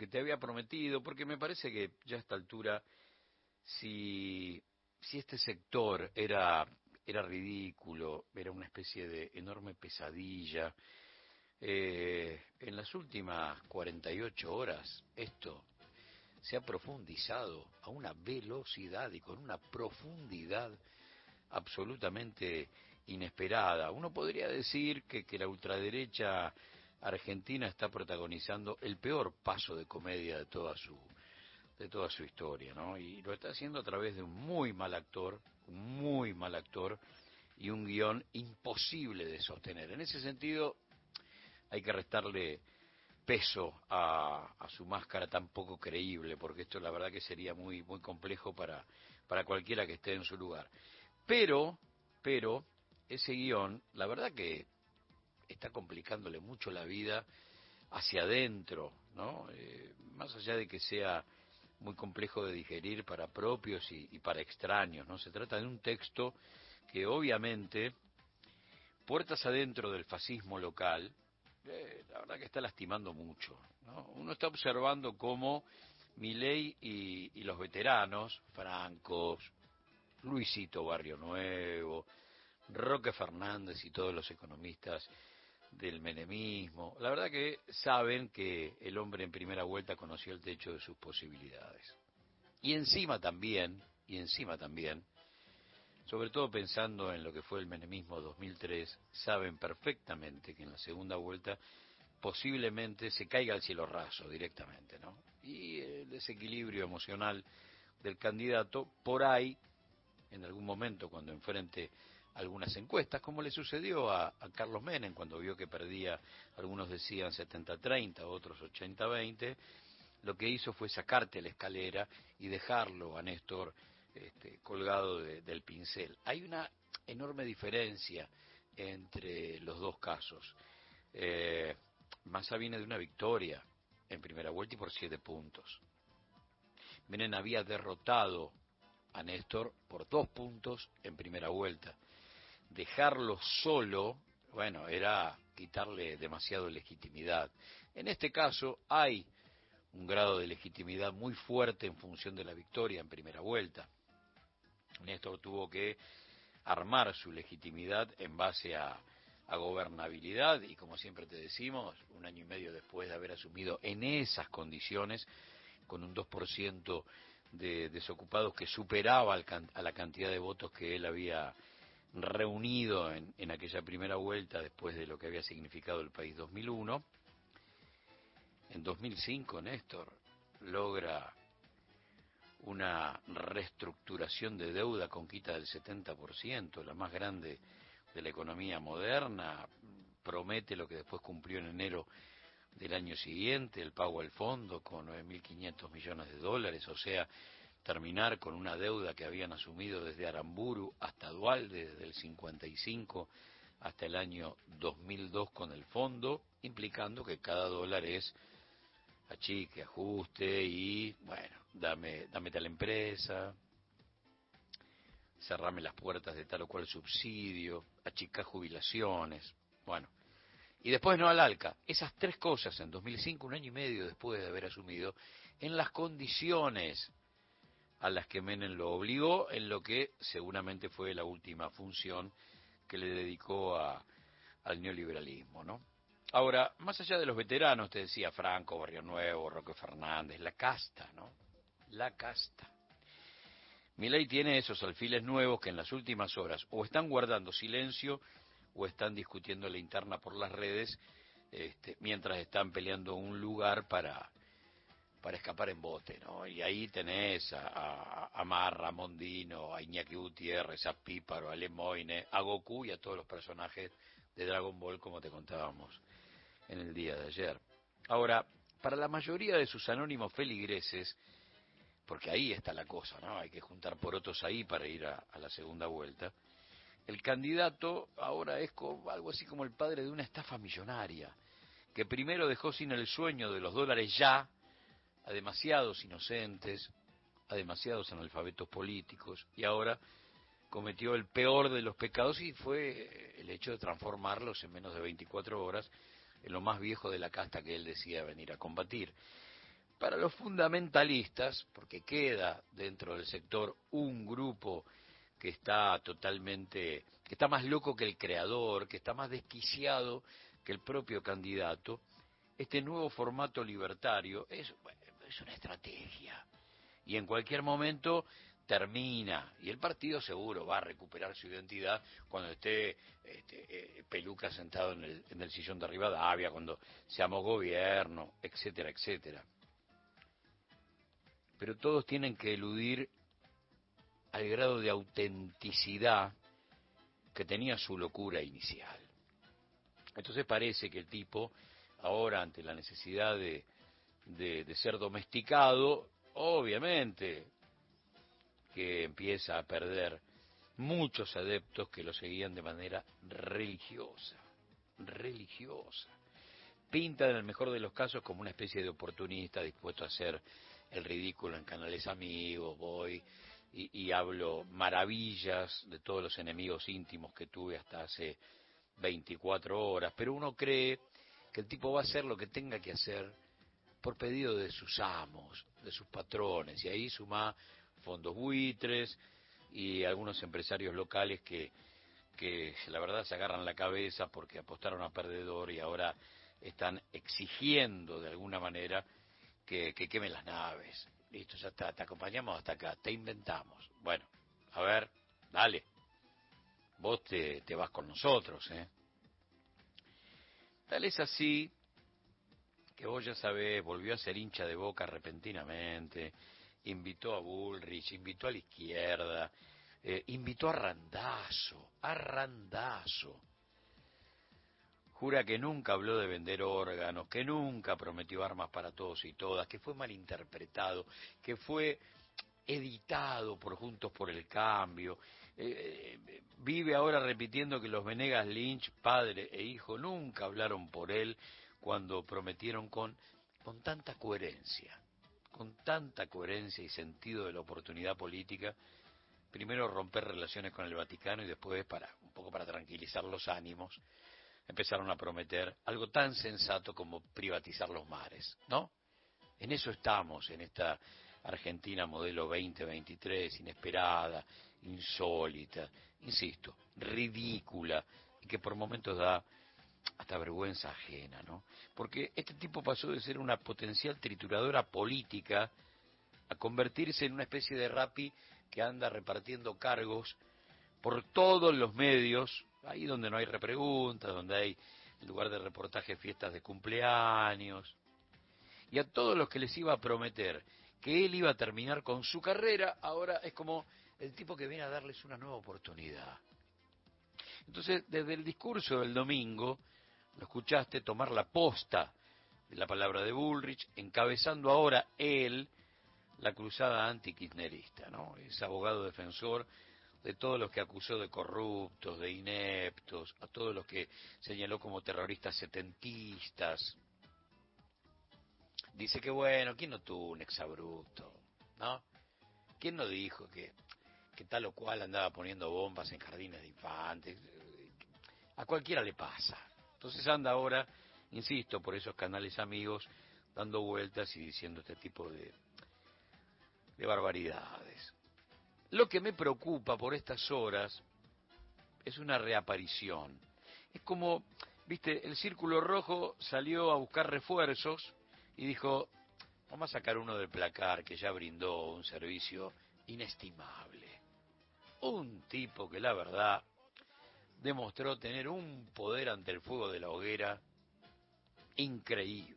que te había prometido, porque me parece que ya a esta altura, si, si este sector era, era ridículo, era una especie de enorme pesadilla, eh, en las últimas 48 horas esto se ha profundizado a una velocidad y con una profundidad absolutamente inesperada. Uno podría decir que, que la ultraderecha argentina está protagonizando el peor paso de comedia de toda su de toda su historia, ¿no? Y lo está haciendo a través de un muy mal actor, un muy mal actor y un guion imposible de sostener. En ese sentido, hay que restarle peso a, su máscara tan poco creíble, porque esto la verdad que sería muy, muy complejo para, para cualquiera que esté en su lugar. Pero, pero, ese guion, la verdad que está complicándole mucho la vida hacia adentro, ¿no? Eh, más allá de que sea muy complejo de digerir para propios y, para extraños, ¿no? Se trata de un texto que obviamente, puertas adentro del fascismo local, eh, la verdad que está lastimando mucho, ¿no? Uno está observando cómo Milei y, y los veteranos, Francos, Luisito Barrio Nuevo, Roque Fernández y todos los economistas del menemismo. La verdad que saben que el hombre en primera vuelta conoció el techo de sus posibilidades. Y encima también, y encima también, sobre todo pensando en lo que fue el menemismo 2003, saben perfectamente que en la segunda vuelta posiblemente se caiga al cielo raso directamente, ¿no? Y el desequilibrio emocional del candidato por ahí, en algún momento cuando enfrente algunas encuestas, como le sucedió a, Carlos Menem cuando vio que perdía, algunos decían 70-30, otros 80-20, lo que hizo fue sacarte la escalera y dejarlo a Néstor este, colgado de, del pincel. Hay una enorme diferencia entre los dos casos. Eh, Massa viene de una victoria en primera vuelta y por siete puntos. Menem había derrotado a Néstor por dos puntos en primera vuelta dejarlo solo, bueno, era quitarle demasiado legitimidad. En este caso hay un grado de legitimidad muy fuerte en función de la victoria en primera vuelta. Néstor tuvo que armar su legitimidad en base a, a gobernabilidad y como siempre te decimos, un año y medio después de haber asumido en esas condiciones, con un 2% de desocupados que superaba a la cantidad de votos que él había reunido en, en, aquella primera vuelta después de lo que había significado el país 2001. En 2005 Néstor logra una reestructuración de deuda con quita del 70%, la más grande de la economía moderna, promete lo que después cumplió en enero del año siguiente, el pago al fondo con 9.500 millones de dólares, o sea, terminar con una deuda que habían asumido desde Aramburu hasta Dualde, desde el 55 hasta el año 2002 con el fondo, implicando que cada dólar es achique, ajuste y, bueno, dame, dame tal empresa, cerrame las puertas de tal o cual subsidio, achicar jubilaciones, bueno. Y después no al ALCA. Esas tres cosas en 2005, un año y medio después de haber asumido, en las condiciones a las que Menem lo obligó en lo que seguramente fue la última función que le dedicó al neoliberalismo, ¿no? Ahora, más allá de los veteranos, te decía Franco, Barrio Nuevo, Roque Fernández, la casta, ¿no? La casta. Milei tiene esos alfiles nuevos que en las últimas horas o están guardando silencio o están discutiendo la interna por las redes este, mientras están peleando un lugar para para escapar en bote, ¿no? Y ahí tenés a, a, a a Mondino, a Iñaki Gutiérrez, a Píparo, a Lemoine, a Goku y a todos los personajes de Dragon Ball como te contábamos en el día de ayer. Ahora, para la mayoría de sus anónimos feligreses, porque ahí está la cosa, ¿no? Hay que juntar por otros ahí para ir a, a la segunda vuelta. El candidato ahora es como, algo así como el padre de una estafa millonaria, que primero dejó sin el sueño de los dólares ya, a demasiados inocentes, a demasiados analfabetos políticos y ahora cometió el peor de los pecados y fue el hecho de transformarlos en menos de 24 horas en lo más viejo de la casta que él decía venir a combatir. Para los fundamentalistas, porque queda dentro del sector un grupo que está totalmente, que está más loco que el creador, que está más desquiciado que el propio candidato, este nuevo formato libertario es, es una estrategia. Y en cualquier momento termina y el partido seguro va a recuperar su identidad cuando esté este, eh, Peluca sentado en el, en el sillón de Rivadavia, cuando seamos gobierno, etcétera, etcétera. Pero todos tienen que eludir al grado de autenticidad que tenía su locura inicial. Entonces parece que el tipo, ahora ante la necesidad de, de ser domesticado, obviamente que empieza a perder muchos adeptos que lo seguían de manera religiosa, religiosa. Pinta en el mejor de los casos como una especie de oportunista dispuesto a hacer el ridículo en canales amigos, voy y, y hablo maravillas de todos los enemigos íntimos que tuve hasta hace 24 horas, pero uno cree que el tipo va a hacer lo que tenga que hacer por pedido de sus amos, de sus patrones, y ahí suma fondos buitres y algunos empresarios locales que, que la verdad se agarran la cabeza porque apostaron a perdedor y ahora están exigiendo de alguna manera que, que quemen las naves. Listo, ya está, te acompañamos hasta acá, te inventamos. Bueno, a ver, dale, vos te, te vas con nosotros, ¿eh? Tal es así que vos ya sabés, volvió a ser hincha de boca repentinamente, invitó a Bullrich, invitó a la izquierda, eh, invitó a Randazo, a Randazo. Jura que nunca habló de vender órganos, que nunca prometió armas para todos y todas, que fue malinterpretado, que fue editado por Juntos por el Cambio. Eh, eh, vive ahora repitiendo que los Venegas Lynch, padre e hijo, nunca hablaron por él cuando prometieron con, con tanta coherencia con tanta coherencia y sentido de la oportunidad política, primero romper relaciones con el Vaticano y después, para un poco para tranquilizar los ánimos, empezaron a prometer algo tan sensato como privatizar los mares, ¿no? En eso estamos, en esta Argentina modelo 2023, inesperada, insólita, insisto, ridícula, y que por momentos da hasta vergüenza ajena, ¿no? Porque este tipo pasó de ser una potencial trituradora política a convertirse en una especie de rapi que anda repartiendo cargos por todos los medios, ahí donde no hay repreguntas, donde hay en lugar de reportaje fiestas de cumpleaños, y a todos los que les iba a prometer que él iba a terminar con su carrera, ahora es como el tipo que viene a darles una nueva oportunidad. Entonces, desde el discurso del domingo, lo escuchaste tomar la posta de la palabra de Bullrich, encabezando ahora él la cruzada antikirchnerista, ¿no? Es abogado defensor de todos los que acusó de corruptos, de ineptos, a todos los que señaló como terroristas setentistas. Dice que bueno, ¿quién no tuvo un exabrupto? ¿No? ¿Quién no dijo que, que tal o cual andaba poniendo bombas en jardines de infantes? A cualquiera le pasa. Entonces anda ahora, insisto, por esos canales amigos, dando vueltas y diciendo este tipo de, de barbaridades. Lo que me preocupa por estas horas es una reaparición. Es como, viste, el Círculo Rojo salió a buscar refuerzos y dijo, vamos a sacar uno del placar que ya brindó un servicio inestimable. Un tipo que la verdad demostró tener un poder ante el fuego de la hoguera increíble.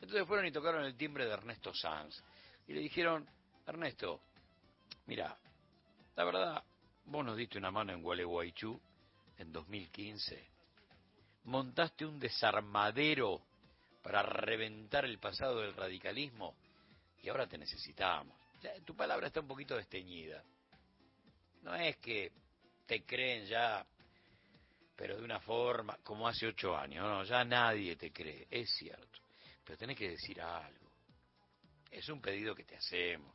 Entonces fueron y tocaron el timbre de Ernesto Sanz y le dijeron, Ernesto, mira, la verdad, vos nos diste una mano en Gualeguaychú en 2015, montaste un desarmadero para reventar el pasado del radicalismo y ahora te necesitamos. tu palabra está un poquito desteñida. No es que te creen ya, pero de una forma como hace ocho años, no, ya nadie te cree, es cierto, pero tenés que decir algo. Es un pedido que te hacemos.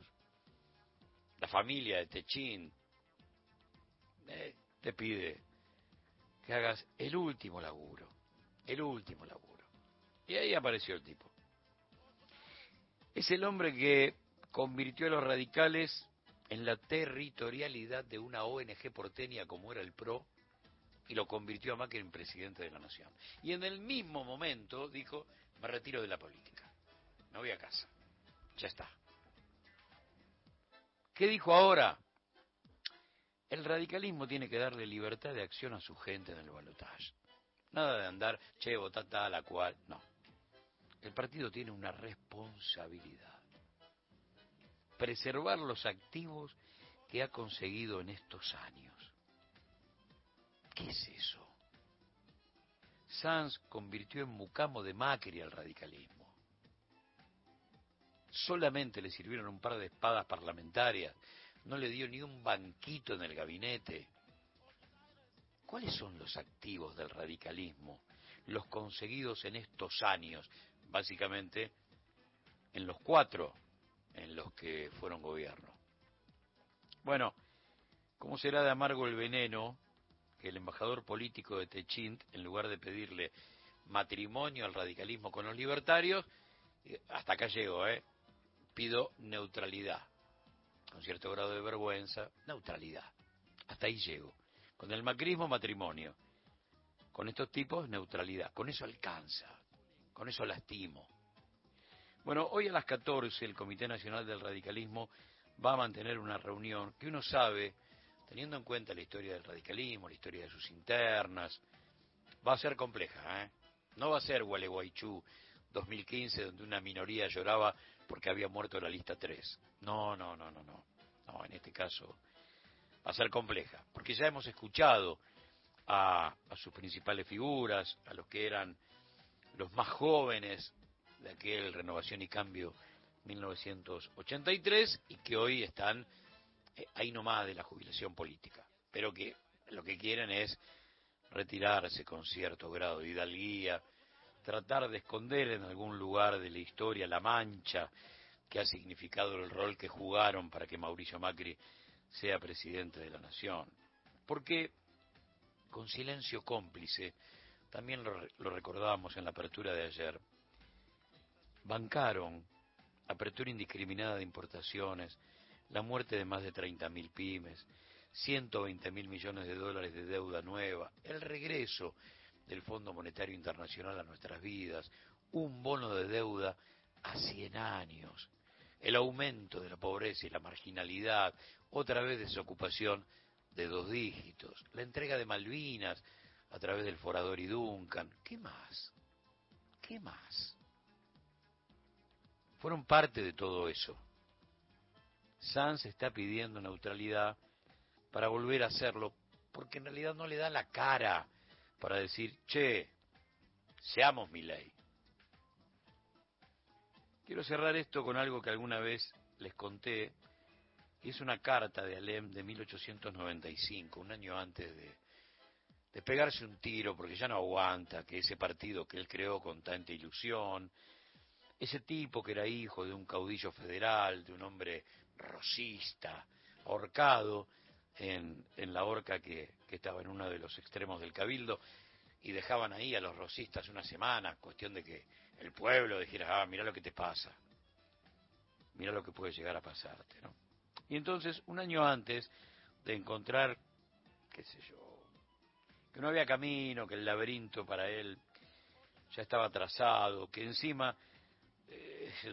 La familia de Techín eh, te pide que hagas el último laburo, el último laburo. Y ahí apareció el tipo. Es el hombre que convirtió a los radicales en la territorialidad de una ONG porteña como era el PRO y lo convirtió a Macri en presidente de la nación. Y en el mismo momento dijo, me retiro de la política, me voy a casa, ya está. ¿Qué dijo ahora? El radicalismo tiene que darle libertad de acción a su gente en el balotaje. Nada de andar, che, votá tal, la cual, no. El partido tiene una responsabilidad. Preservar los activos que ha conseguido en estos años. ¿Qué es eso? Sanz convirtió en mucamo de Macri al radicalismo. Solamente le sirvieron un par de espadas parlamentarias, no le dio ni un banquito en el gabinete. ¿Cuáles son los activos del radicalismo? Los conseguidos en estos años, básicamente en los cuatro en los que fueron gobierno. Bueno, ¿cómo será de amargo el veneno que el embajador político de Techint, en lugar de pedirle matrimonio al radicalismo con los libertarios, eh, hasta acá llego, ¿eh? Pido neutralidad, con cierto grado de vergüenza, neutralidad. Hasta ahí llego. Con el macrismo, matrimonio. Con estos tipos, neutralidad. Con eso alcanza. Con eso lastimo. Bueno, hoy a las 14 el Comité Nacional del Radicalismo va a mantener una reunión que uno sabe teniendo en cuenta la historia del radicalismo, la historia de sus internas, va a ser compleja, ¿eh? No va a ser Gualeguaychú 2015 donde una minoría lloraba porque había muerto la lista 3. No, no, no, no, no. No, en este caso va a ser compleja, porque ya hemos escuchado a, a sus principales figuras, a los que eran los más jóvenes de aquel Renovación y Cambio 1983 y que hoy están eh, ahí nomás de la jubilación política, pero que lo que quieren es retirarse con cierto grado de hidalguía, tratar de esconder en algún lugar de la historia la mancha que ha significado el rol que jugaron para que Mauricio Macri sea presidente de la nación. Porque con silencio cómplice, también lo, lo recordábamos en la apertura de ayer, bancaron apertura indiscriminada de importaciones, la muerte de más de 30.000 pymes, 120.000 millones de dólares de deuda nueva, el regreso del Fondo Monetario Internacional a nuestras vidas, un bono de deuda a 100 años, el aumento de la pobreza y la marginalidad, otra vez desocupación de dos dígitos, la entrega de Malvinas a través del Forador y Duncan, ¿qué más? ¿Qué más? Fueron parte de todo eso. Sanz está pidiendo neutralidad para volver a hacerlo, porque en realidad no le da la cara para decir, che, seamos mi ley. Quiero cerrar esto con algo que alguna vez les conté, y es una carta de Alem de 1895, un año antes de, de pegarse un tiro, porque ya no aguanta que ese partido que él creó con tanta ilusión, ese tipo que era hijo de un caudillo federal, de un hombre rosista, ahorcado en, en la horca que, que, estaba en uno de los extremos del cabildo, y dejaban ahí a los rosistas una semana, cuestión de que el pueblo dijera, ah, mira lo que te pasa, mira lo que puede llegar a pasarte, ¿no? Y entonces, un año antes de encontrar, qué sé yo, que no había camino, que el laberinto para él ya estaba trazado, que encima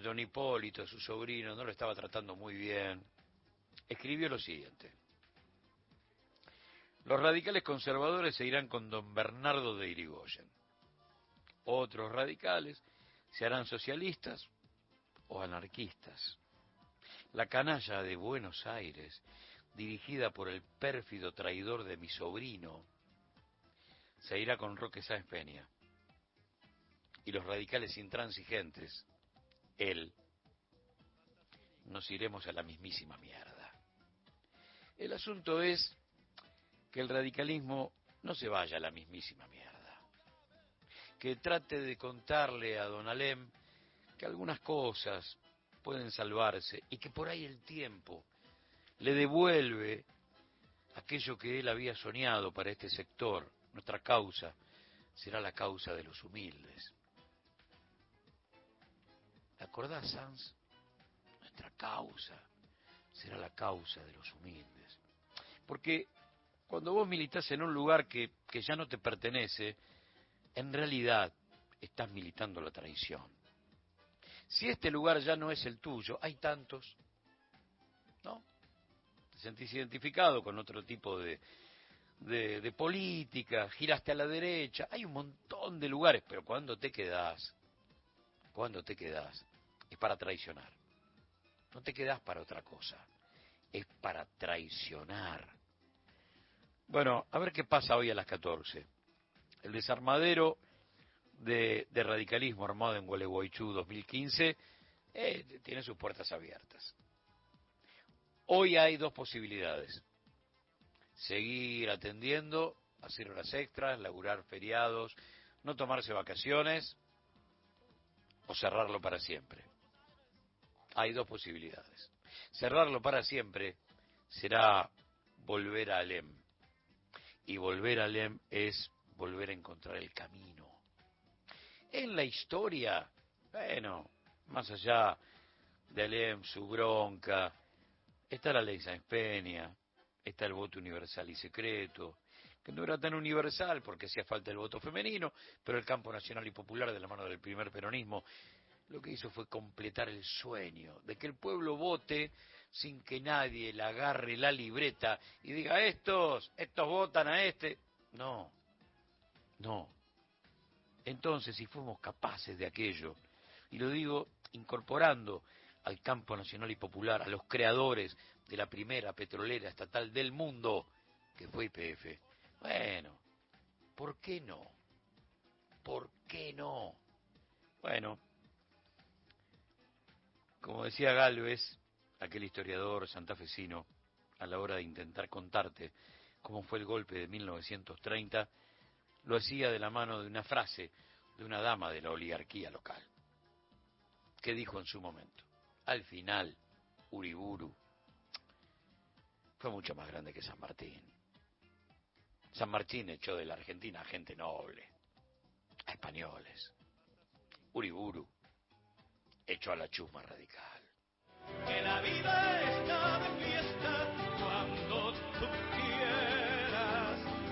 don Hipólito, su sobrino, no lo estaba tratando muy bien, escribió lo siguiente. Los radicales conservadores se irán con don Bernardo de Irigoyen. Otros radicales se harán socialistas o anarquistas. La canalla de Buenos Aires, dirigida por el pérfido traidor de mi sobrino, se irá con Roque Sáenz Peña. Y los radicales intransigentes, él, nos iremos a la mismísima mierda. El asunto es que el radicalismo no se vaya a la mismísima mierda. Que trate de contarle a don Alem que algunas cosas pueden salvarse y que por ahí el tiempo le devuelve aquello que él había soñado para este sector. Nuestra causa será la causa de los humildes. ¿Te acordás, Sanz? nuestra causa será la causa de los humildes. Porque cuando vos militas en un lugar que, que ya no te pertenece, en realidad estás militando la traición. Si este lugar ya no es el tuyo, hay tantos, ¿no? Te sentís identificado con otro tipo de, de, de, política, giraste a la derecha, hay un montón de lugares, pero cuando te quedás, cuando te quedás, es para traicionar. No te quedás para otra cosa, es para traicionar. Bueno, a ver qué pasa hoy a las 14. El desarmadero de, de radicalismo armado en Gualeguaychú 2015 eh, tiene sus puertas abiertas. Hoy hay dos posibilidades. Seguir atendiendo, hacer horas extras, laburar feriados, no tomarse vacaciones o cerrarlo para siempre. Hay dos posibilidades. Cerrarlo para siempre será volver a Alem. Y volver a Alem es volver a encontrar el camino. En la historia, bueno, más allá de Alem, su bronca, está la ley Sáenz Peña, está el voto universal y secreto, que no era tan universal porque hacía falta el voto femenino, pero el campo nacional y popular de la mano del primer peronismo lo que hizo fue completar el sueño de que el pueblo vote sin que nadie le agarre la libreta y diga estos, estos votan a este. No, no. Entonces, si fuimos capaces de aquello, y lo digo incorporando al campo nacional y popular, a los creadores de la primera petrolera estatal del mundo, que fue IPF, bueno, ¿por qué no? ¿Por qué no? Bueno, como decía Galvez, aquel historiador santafesino, a la hora de intentar contarte cómo fue el golpe de 1930, lo hacía de la mano de una frase de una dama de la oligarquía local, que dijo en su momento, al final, Uriburu fue mucho más grande que San Martín. San Martín echó de la Argentina a gente noble, a españoles. Uriburu echó a la chusma radical.